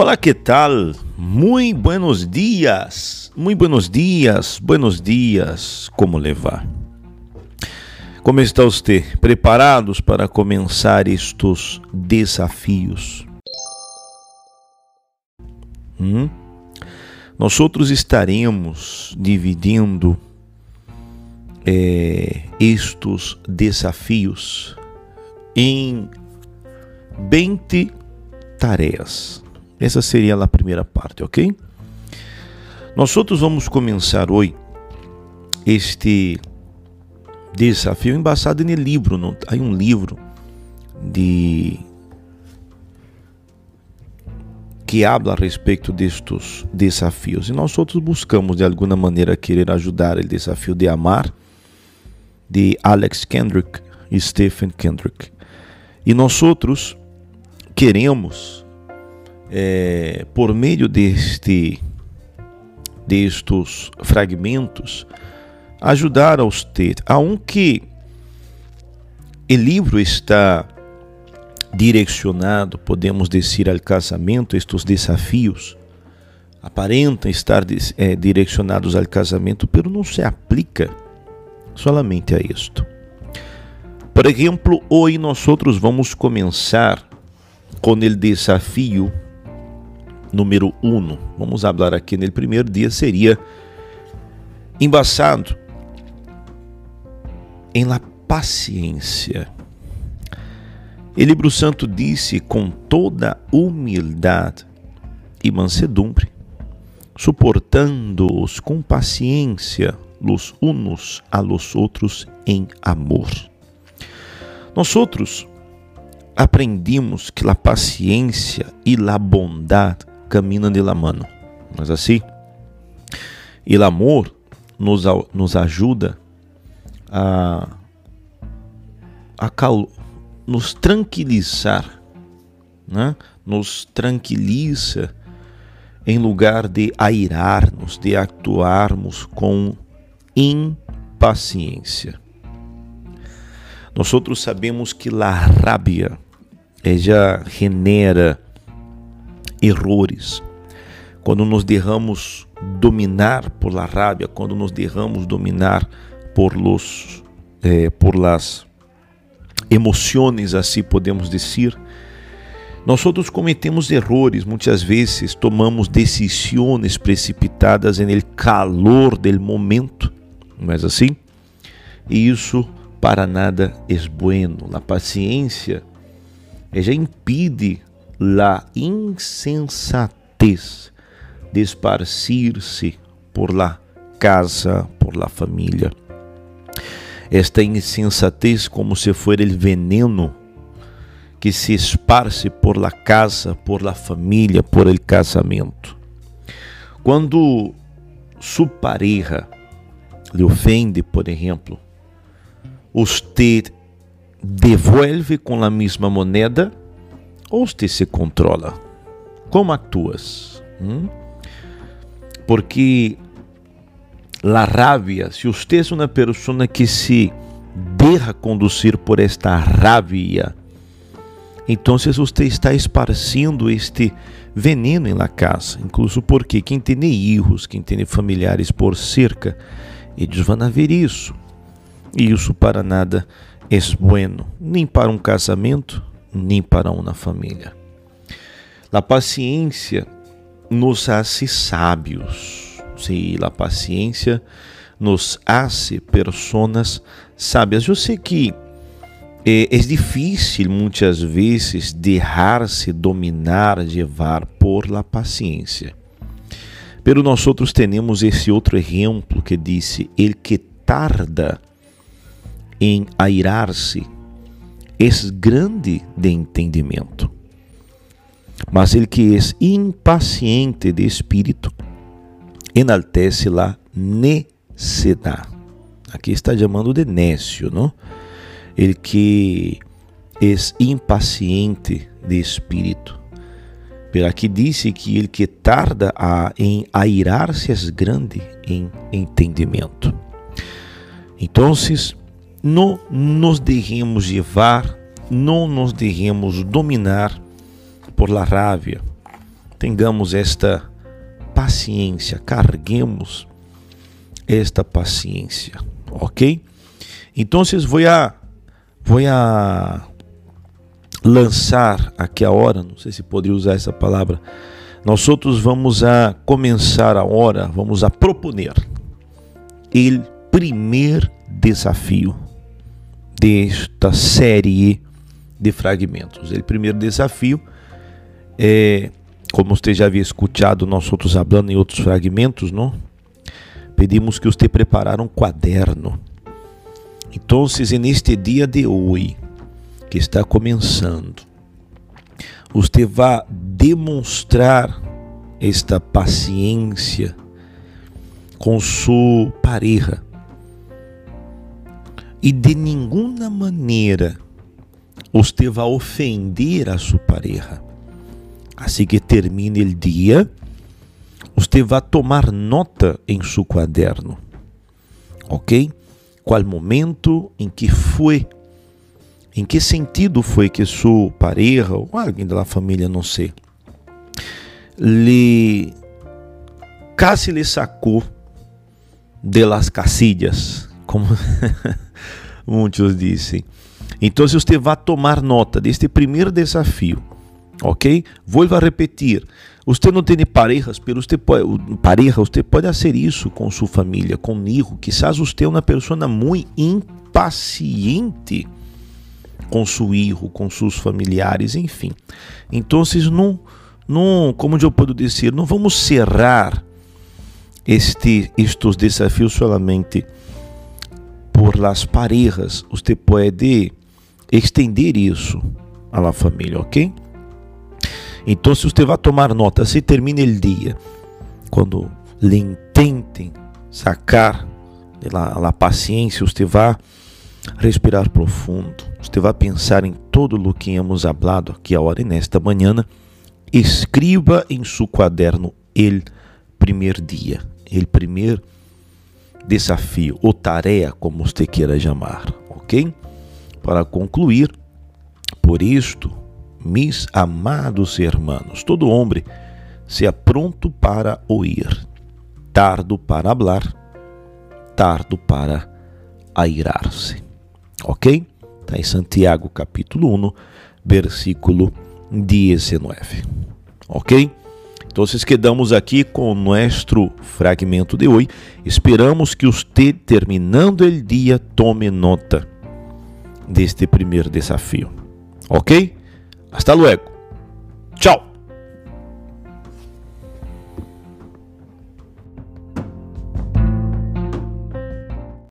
Olá, que tal? Muito buenos dias, muito buenos dias, buenos dias, como levar? Como está você? Preparados para começar estes desafios? Hum? Nós outros estaremos dividindo estes desafios em 20 tarefas. Essa seria a primeira parte, ok? Nós outros vamos começar hoje este desafio embasado no livro. Há um livro de que habla a respeito destes desafios. E nós outros buscamos de alguma maneira querer ajudar o desafio de amar de Alex Kendrick e Stephen Kendrick. E nós outros queremos é, por meio deste destes fragmentos ajudar a você, aunque o livro está direcionado, podemos dizer, ao casamento, estes desafios aparentam estar é, direcionados ao casamento, mas não se aplica solamente a isto. Por exemplo, hoje nós vamos começar com o desafio número 1. Um. Vamos falar aqui no primeiro dia seria embasado em la paciência. O livro santo disse com toda humildade e mansedumbre, suportando-os com paciência los unos a los outros em amor. Nós outros aprendimos que a paciência e a bondade caminham de la mano. Mas assim, e o amor nos, nos ajuda a, a cal, nos tranquilizar, né? nos tranquiliza em lugar de airar-nos, de actuarmos com impaciência. Nós outros sabemos que a rábia já genera errores. Quando nos derramos dominar por la rábia, quando nos derramos dominar por los eh, por las emoções, assim podemos dizer, nós outros cometemos errores, muitas vezes tomamos decisões precipitadas no calor do momento, não é assim? E isso para nada é bueno. A paciência já impede la insensatez de esparcir-se por la casa, por la família. Esta insensatez, como se for el veneno que se esparce por la casa, por la família, por el casamento. Quando sua pareja lhe ofende, por exemplo, você devolve com a mesma moneda ou você se controla? Como atuas? Hum? Porque a rabia, se você é uma pessoa que se deixa conduzir por esta rabia, então você está esparcindo este veneno na casa. Incluso porque quem tem filhos, quem tem familiares por cerca, eles vão ver isso. E isso para nada é bueno, nem para um casamento, nem para uma família. A paciência nos hace sábios. Sim, a paciência nos hace personas sábias. Eu sei que é, é difícil muitas vezes deixar-se dominar, levar por la paciência. Pero nós outros temos esse outro exemplo que disse: el que tarda em airar-se é grande de entendimento. Mas ele que é impaciente de espírito enaltece la necedade. Aqui está chamando de nécio, não? Ele que é impaciente de espírito. Pero aqui disse que ele que tarda a, em airar-se é grande em entendimento. Então, não nos deixemos levar, não nos deixemos dominar por la rabia, Tengamos esta paciência, carguemos esta paciência, ok? Então, vou a, vou a lançar aqui a hora, não sei se poderia usar essa palavra. Nós outros vamos a começar a hora, vamos a proponer o primeiro desafio desta série de fragmentos. O primeiro desafio é, como você já havia escutado nós outros falando em outros fragmentos, não? Pedimos que você preparar um quaderno. Então, neste dia de hoje, que está começando, você vai demonstrar esta paciência com sua pareja. E de nenhuma maneira você vai ofender a sua pareja. Assim que termine o dia, você vai tomar nota em seu caderno, ok? Qual momento em que foi, em que sentido foi que sua pareja ou alguém da família, não sei, lhe casi lhe sacou de las casillas, como muitos dizem. Então, você vai tomar nota deste primeiro desafio, ok? Vou repetir. Você não tem parejas, pero você pode, pareja, você pode fazer isso com sua família, comigo. Quizás você é uma pessoa muito impaciente com seu filho, com seus familiares, enfim. Então, não, não, como eu posso dizer, não vamos cerrar este, estes desafios solamente por las parejas. Você pode estender isso à la família, ok? Então, se você vai tomar nota, se termina o dia, quando lhe intentem sacar a, a paciência, você vai respirar profundo, você vai pensar em todo o que hemos hablado aqui agora e nesta manhã, escreva em seu caderno el primeiro dia, el primeiro desafio, ou tarefa, como você queira chamar, ok? Para concluir, por isto, mis amados hermanos, todo homem seja pronto para ouvir, tardo para hablar, tardo para airar-se. Ok? Está em Santiago capítulo 1, versículo 19. Ok? Então, quedamos aqui com nosso fragmento de hoje. Esperamos que você, terminando o dia, tome nota deste primeiro desafio. Ok? Hasta luego. Chao.